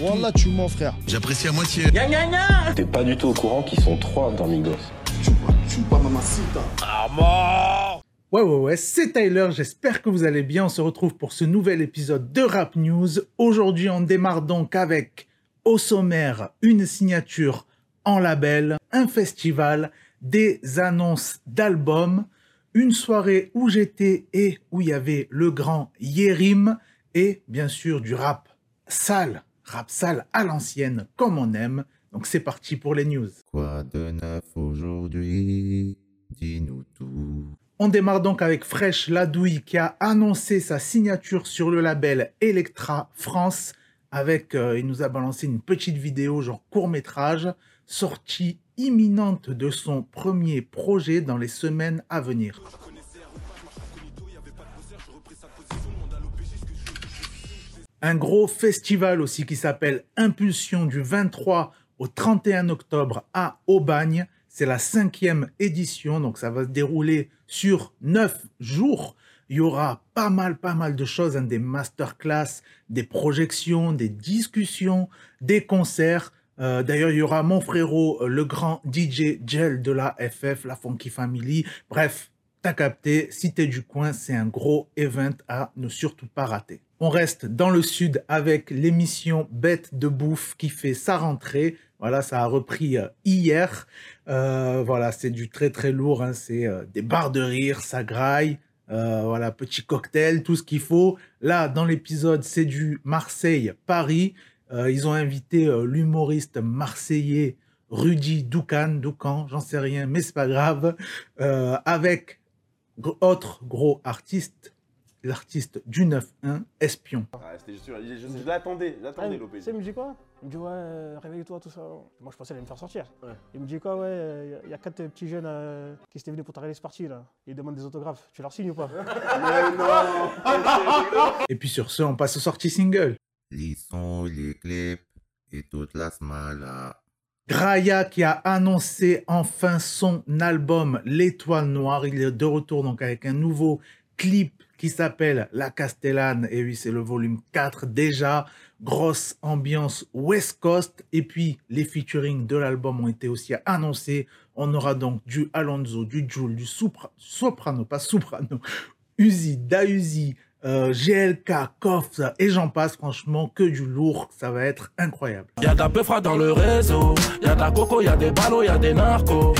Wallah, tu mens, frère. J'apprécie à moitié. T'es pas du tout au courant qu'ils sont trois dans Migos. Ouais, ouais, ouais, c'est Tyler, j'espère que vous allez bien. On se retrouve pour ce nouvel épisode de Rap News. Aujourd'hui, on démarre donc avec, au sommaire, une signature en label, un festival, des annonces d'albums, une soirée où j'étais et où il y avait le grand Yerim, et bien sûr du rap sale, rap sale à l'ancienne, comme on aime. Donc c'est parti pour les news. Quoi de neuf aujourd'hui? Dis-nous tout. On démarre donc avec Fresh Ladouille qui a annoncé sa signature sur le label Electra France avec, euh, il nous a balancé une petite vidéo genre court métrage, sortie imminente de son premier projet dans les semaines à venir. Un gros festival aussi qui s'appelle Impulsion du 23 au 31 octobre à Aubagne. C'est la cinquième édition, donc ça va se dérouler sur neuf jours. Il y aura pas mal, pas mal de choses, hein, des masterclass, des projections, des discussions, des concerts. Euh, D'ailleurs, il y aura mon frérot, euh, le grand DJ Gel de la FF, la Funky Family. Bref, t'as capté, si t'es du coin, c'est un gros event à ne surtout pas rater. On reste dans le sud avec l'émission Bête de bouffe qui fait sa rentrée. Voilà, ça a repris euh, hier. Euh, voilà, c'est du très très lourd. hein. C'est euh, des barres de rire, ça graille. Voilà, petit cocktail, tout ce qu'il faut. Là, dans l'épisode, c'est du Marseille-Paris. Ils ont invité l'humoriste marseillais Rudy Doucan, Doucan, j'en sais rien, mais c'est pas grave. Avec autre gros artiste, l'artiste du 9-1, Espion. Ah, c'était sûr, je, je- je l'attendais, j'attendais Ah, l'OP. Tu sais, il me dit quoi Il me dit ouais, euh, réveille-toi, tout ça. Moi, je pensais qu'elle allait me faire sortir. Ouais. Il me dit quoi, ouais, il y, a quatre petits jeunes euh, qui étaient venus pour ta release party là. Ils demandent des autographes. Tu leur signes ou pas? Mais non Et puis sur ce, on passe aux sorties single. Les sons, les clips et toute la smala. Graya qui a annoncé enfin son album L'étoile noire. Il est de retour avec un nouveau clip qui s'appelle La Castellane. Et oui, c'est le volume 4 déjà. Grosse ambiance West Coast. Et puis, les featuring de l'album ont été aussi annoncés. On aura donc du Alonso, du Joule, du Soprano, pas Soprano, Uzi, Dauzi, euh, GLK, Koff, et j'en passe. Franchement, que du lourd. Ça va être incroyable. Y'a de la peufra dans le réseau, y'a de la coco, y'a des ballots, y'a des narcos.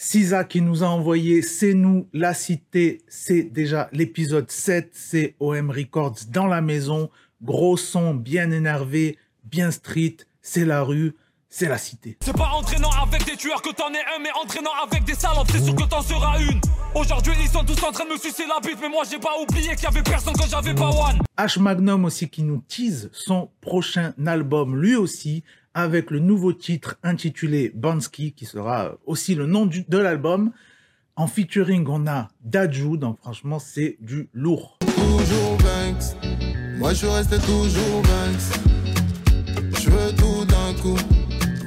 Sisa qui nous a envoyé C'est nous, la cité. C'est déjà l'épisode 7. C'est OM Records dans la maison. Gros son, bien énervé, bien street. C'est la rue, c'est la cité. C'est pas entraînant avec des tueurs que t'en es un, mais entraînant avec des salopes, c'est sûr que t'en seras une. Aujourd'hui, ils sont tous en train de me sucer la bite, mais moi j'ai pas oublié qu'il y avait personne quand j'avais pas one. H Magnum aussi qui nous tease son prochain album, lui aussi, avec le nouveau titre intitulé Bansky, qui sera aussi le nom du- de l'album. En featuring, on a Daju, donc franchement, c'est du lourd. toujours Banks. Moi je restais toujours Banks. Je veux tout d'un coup.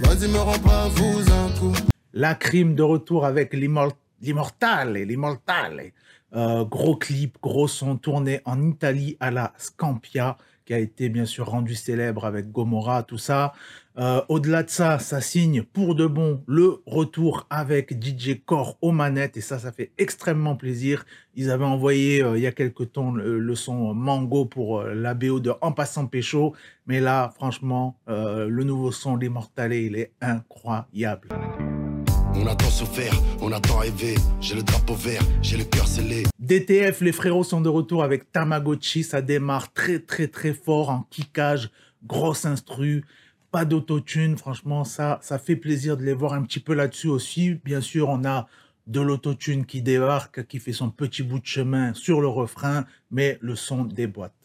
Vas-y, me rends pas vous un coup. La crime de retour avec l'immor- l'immortale, l'immortale. Euh, gros clip, gros son tourné en Italie à la Scampia, qui a été bien sûr rendu célèbre avec Gomorrah, tout ça. Euh, Au-delà de ça, ça signe pour de bon le retour avec DJ Core aux manettes, et ça, ça fait extrêmement plaisir. Ils avaient envoyé euh, il y a quelques temps le, son Mango pour la BO de En passant pécho, mais là, franchement, le nouveau son l'immortale, il est incroyable. On a tant souffert, on a tant rêvé. J'ai le drapeau vert, j'ai le cœur scellé. DTF, les frérots sont de retour avec Tamagotchi. Ça démarre très, très, très fort en kickage, grosse instru, pas d'autotune. Franchement, ça, ça fait plaisir de les voir un petit peu là-dessus aussi. Bien sûr, on a de l'autotune qui débarque, qui fait son petit bout de chemin sur le refrain, mais le son déboîte. Tu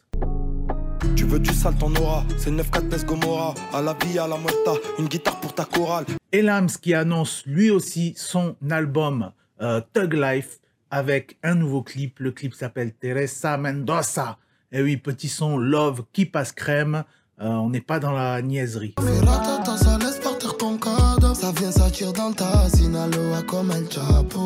veux du sale, ton aura. C'est 9-4 Pes Gomorra. À la vie, à la muerta. Une guitare pour ta chorale. Elams qui annonce lui aussi son album euh, Thug Life avec un nouveau clip. Le clip s'appelle Teresa Mendoza. Et oui, petit son Love qui passe crème. Euh, on n'est pas dans la niaiserie.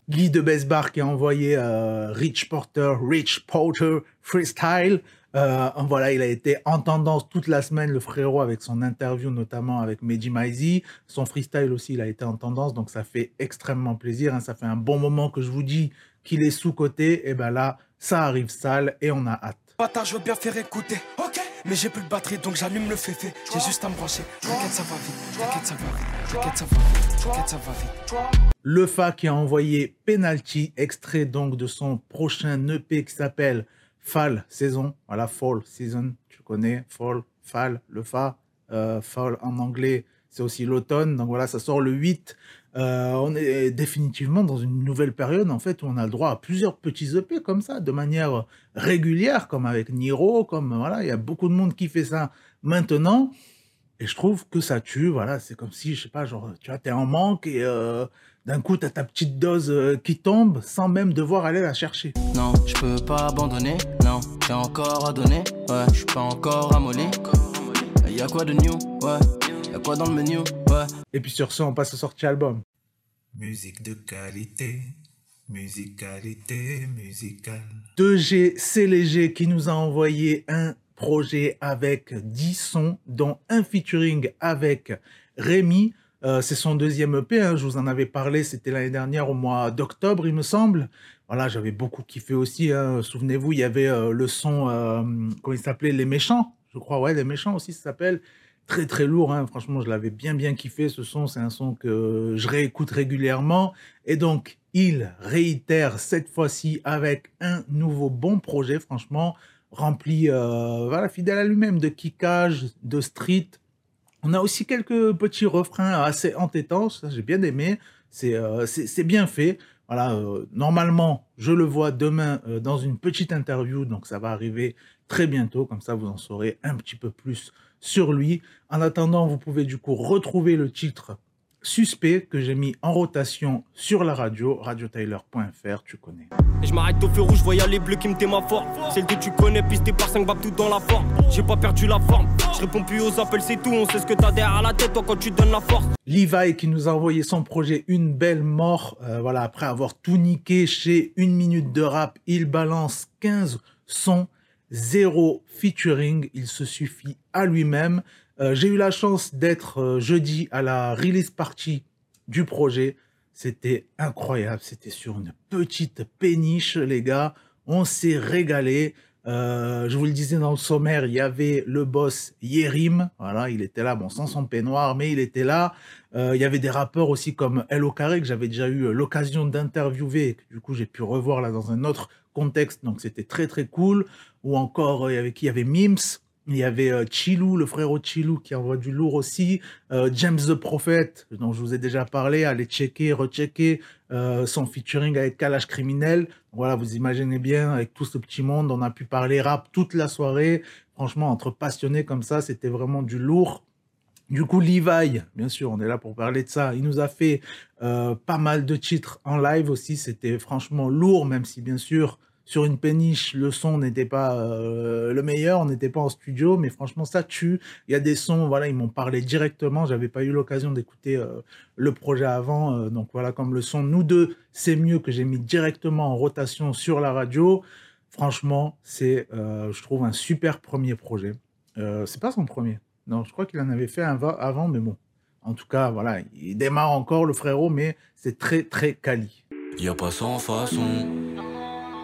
Guy de Besbar qui a envoyé euh, Rich Porter, Rich Porter Freestyle. Euh, voilà, il a été en tendance toute la semaine, le frérot, avec son interview, notamment avec Meji Maizi. Son freestyle aussi, il a été en tendance, donc ça fait extrêmement plaisir. hein. Ça fait un bon moment que je vous dis qu'il est sous-côté. Et ben là, ça arrive sale et on a hâte. Bâtard, je veux bien faire écouter. Ok. Mais j'ai plus de batterie donc j'allume le féfé. J'ai juste à me brancher. T'inquiète, ça va vite. T'inquiète, ça va vite. T'inquiète, ça va vite. T'inquiète, ça va vite. Le Fa qui a envoyé Penalty, extrait donc de son prochain EP qui s'appelle Fall Saison. Voilà, Fall Season, tu connais, Fall, Fall, le Fa. Euh, fall en anglais, c'est aussi l'automne. Donc voilà, ça sort le 8. Euh, on est définitivement dans une nouvelle période en fait où on a le droit à plusieurs petits EP comme ça, de manière régulière, comme avec Niro, comme voilà, il y a beaucoup de monde qui fait ça maintenant. Et je trouve que ça tue, voilà, c'est comme si, je sais pas, genre, tu vois, t'es en manque et euh, d'un coup, t'as ta petite dose euh, qui tombe sans même devoir aller la chercher. Non, je peux pas abandonner. Non, j'ai encore à donner. Ouais, je suis pas encore amolé. Y'a quoi de new? Ouais, y'a quoi dans le menu? Ouais. Et puis sur ce, on passe au sortie album. Musique de qualité, musicalité musicale. 2G C'est Léger qui nous a envoyé un projet avec 10 sons, dont un featuring avec Rémi. Euh, c'est son deuxième EP, hein, je vous en avais parlé, c'était l'année dernière au mois d'octobre, il me semble. Voilà, j'avais beaucoup kiffé aussi. hein. Souvenez-vous, il y avait euh, le son, euh, comment il s'appelait Les Méchants, je crois, ouais, Les Méchants aussi, ça s'appelle. Très très lourd, hein. franchement, je l'avais bien bien kiffé ce son. C'est un son que je réécoute régulièrement. Et donc, il réitère cette fois-ci avec un nouveau bon projet, franchement, rempli, euh, voilà, fidèle à lui-même, de kickage, de street. On a aussi quelques petits refrains assez entêtants, ça j'ai bien aimé. C'est euh, bien fait. Voilà, euh, normalement, je le vois demain euh, dans une petite interview, donc ça va arriver très bientôt, comme ça vous en saurez un petit peu plus sur lui. En attendant, vous pouvez du coup retrouver le titre Suspect que j'ai mis en rotation sur la radio, radiotyler.fr, tu connais. Je m'arrête au feu rouge, voyais les bleus qui me démaphorent. Celle que tu connais, pisté par 5 babs tout dans la forme. J'ai pas perdu la forme. Je réponds plus aux appels, c'est tout. On sait ce que t'as derrière la tête, toi, quand tu donnes la force. Levi qui nous a envoyé son projet Une belle mort. Euh, voilà, après avoir tout niqué chez Une minute de rap, il balance 15 sons, zéro featuring. Il se suffit à lui-même. Euh, J'ai eu la chance d'être euh, jeudi à la release party du projet. C'était incroyable. C'était sur une petite péniche, les gars. On s'est régalé. Euh, je vous le disais dans le sommaire, il y avait le boss Yerim. Voilà, il était là, bon, sans son peignoir, mais il était là. Euh, il y avait des rappeurs aussi comme Hello Carré, que j'avais déjà eu l'occasion d'interviewer, que du coup j'ai pu revoir là dans un autre contexte. Donc c'était très très cool. Ou encore, euh, il qui? Il y avait Mims. Il y avait euh, Chilou, le frérot Chilou qui envoie du lourd aussi. Euh, James the Prophet, dont je vous ai déjà parlé. Allez checker, rechecker euh, son featuring avec Kalash Criminel. Voilà, vous imaginez bien, avec tout ce petit monde, on a pu parler rap toute la soirée. Franchement, entre passionnés comme ça, c'était vraiment du lourd. Du coup, Levi, bien sûr, on est là pour parler de ça. Il nous a fait euh, pas mal de titres en live aussi. C'était franchement lourd, même si bien sûr, sur une péniche, le son n'était pas euh, le meilleur, on n'était pas en studio, mais franchement, ça tue. Il y a des sons, voilà, ils m'ont parlé directement. J'avais pas eu l'occasion d'écouter euh, le projet avant, euh, donc voilà, comme le son, nous deux, c'est mieux que j'ai mis directement en rotation sur la radio. Franchement, c'est, euh, je trouve, un super premier projet. Euh, c'est pas son premier. Non, je crois qu'il en avait fait un va- avant, mais bon. En tout cas, voilà, il démarre encore le frérot, mais c'est très très quali. Y a pas sans façon.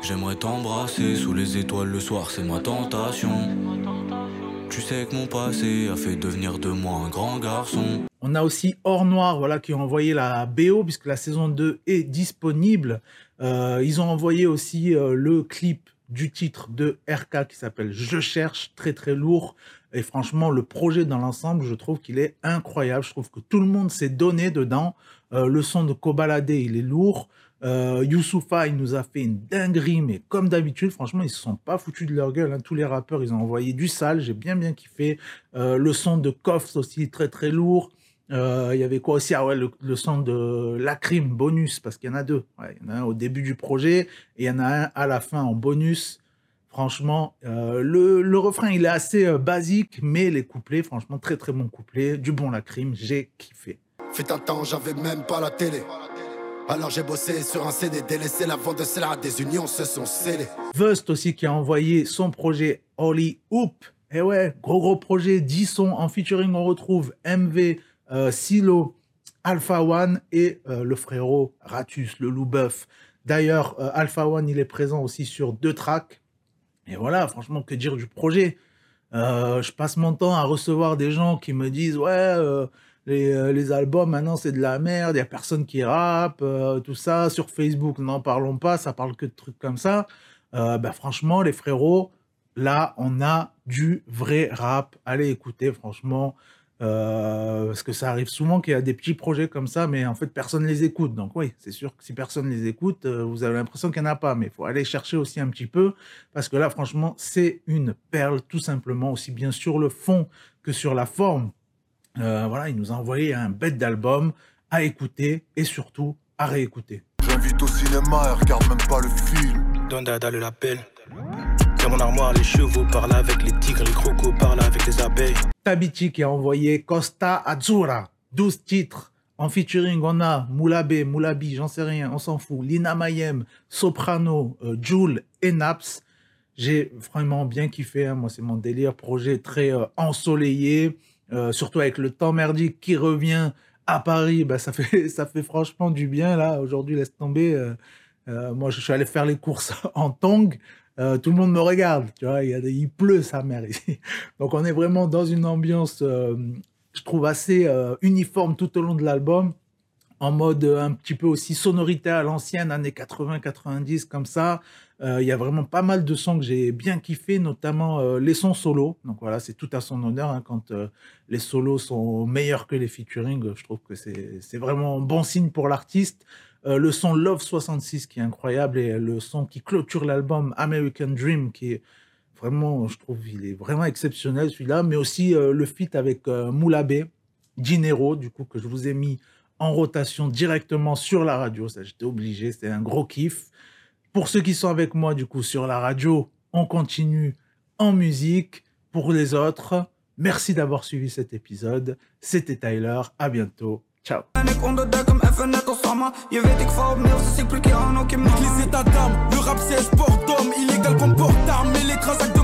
J'aimerais t'embrasser sous les étoiles le soir, c'est ma tentation. Tu sais que mon passé a fait devenir de moi un grand garçon. On a aussi Or Noir, voilà, qui ont envoyé la BO, puisque la saison 2 est disponible. Euh, ils ont envoyé aussi euh, le clip du titre de RK qui s'appelle Je cherche, très très lourd. Et franchement, le projet dans l'ensemble, je trouve qu'il est incroyable. Je trouve que tout le monde s'est donné dedans. Euh, le son de Kobalade, il est lourd. Euh, Youssoufa, il nous a fait une dinguerie, mais comme d'habitude, franchement, ils se sont pas foutus de leur gueule. hein. Tous les rappeurs, ils ont envoyé du sale. J'ai bien bien kiffé. Euh, le son de Koffs aussi, très très lourd. Euh, Il y avait quoi aussi? Ah ouais, le, le son de Lacrim, bonus, parce qu'il y en a deux. Ouais, il y en a un au début du projet et il y en a un à la fin en bonus. Franchement, euh, le, le refrain, il est assez euh, basique, mais les couplets, franchement, très très bon couplet. Du bon Lacrim, j'ai kiffé. Fut un temps, j'avais même pas la télé. Alors j'ai bossé sur un CD, délaissé la vente de cela, des unions se sont scellées. Vust aussi qui a envoyé son projet Holy Hoop. Et ouais, gros gros projet, 10 sons en featuring, on retrouve MV, Silo, Alpha One et euh, le frérot Ratus, le loup bœuf. D'ailleurs, euh, Alpha One, il est présent aussi sur deux tracks. Et voilà, franchement, que dire du projet Euh, Je passe mon temps à recevoir des gens qui me disent, ouais, euh, les, euh, albums, maintenant, c'est de la merde, il n'y a personne qui rappe, euh, tout ça. Sur Facebook, n'en parlons pas, ça parle que de trucs comme ça. Euh, bah, franchement, les frérots, là, on a du vrai rap. Allez écouter, franchement. Euh, parce que ça arrive souvent qu'il y a des petits projets comme ça, mais en fait, personne les écoute. Donc oui, c'est sûr que si personne les écoute, euh, vous avez l'impression qu'il n'y en a pas. Mais il faut aller chercher aussi un petit peu, parce que là, franchement, c'est une perle, tout simplement, aussi bien sur le fond que sur la forme. Euh, voilà, il nous a envoyé un bête d'album à écouter et surtout à réécouter. J'invite au cinéma et regarde même pas le film. Don Dada le l'appelle. Dans mon armoire, les chevaux parlent avec les tigres, les crocos parlent avec les abeilles. Tabiti qui a envoyé Costa Azzurra, 12 titres. En featuring, on a Moulabé, Moulabi, j'en sais rien, on s'en fout. Lina Mayem, Soprano, euh, Jules et Naps. J'ai vraiment bien kiffé. hein. Moi, c'est mon délire. Projet très euh, ensoleillé, euh, surtout avec le temps merdique qui revient à Paris. Bah, ça, fait, ça fait franchement du bien. Là, aujourd'hui, laisse tomber. euh, moi, je suis allé faire les courses en tong. Euh, tout le monde me regarde, tu vois, il, y a pleut sa mère ici. Donc on est vraiment dans une ambiance, euh, je trouve, assez euh, uniforme tout au long de l'album, en mode un petit peu aussi sonorité à l'ancienne, années 80-90, comme ça. Il y a vraiment pas mal de sons que j'ai bien kiffé, notamment les sons solos. Donc voilà, c'est tout à son honneur hein, quand les solos sont meilleurs que les featuring. Je trouve que c'est vraiment un bon signe pour l'artiste. Euh, le son Love 66 qui est incroyable et le son qui clôture l'album American Dream qui est vraiment, je trouve, il est vraiment exceptionnel celui-là, mais aussi euh, le feat avec euh, Moulabé, Dinero, du coup, que je vous ai mis en rotation directement sur la radio. Ça, j'étais obligé, c'était un gros kiff. Pour ceux qui sont avec moi, du coup, sur la radio, on continue en musique. Pour les autres, merci d'avoir suivi cet épisode. C'était Tyler, à bientôt. Ciao. En ik onderduik hem even net als Amma Je weet ik val op mails, dus ik blik je aan ook in mama Négligez ta dame, le rap c'est sport d'homme Illégal arme et les transacts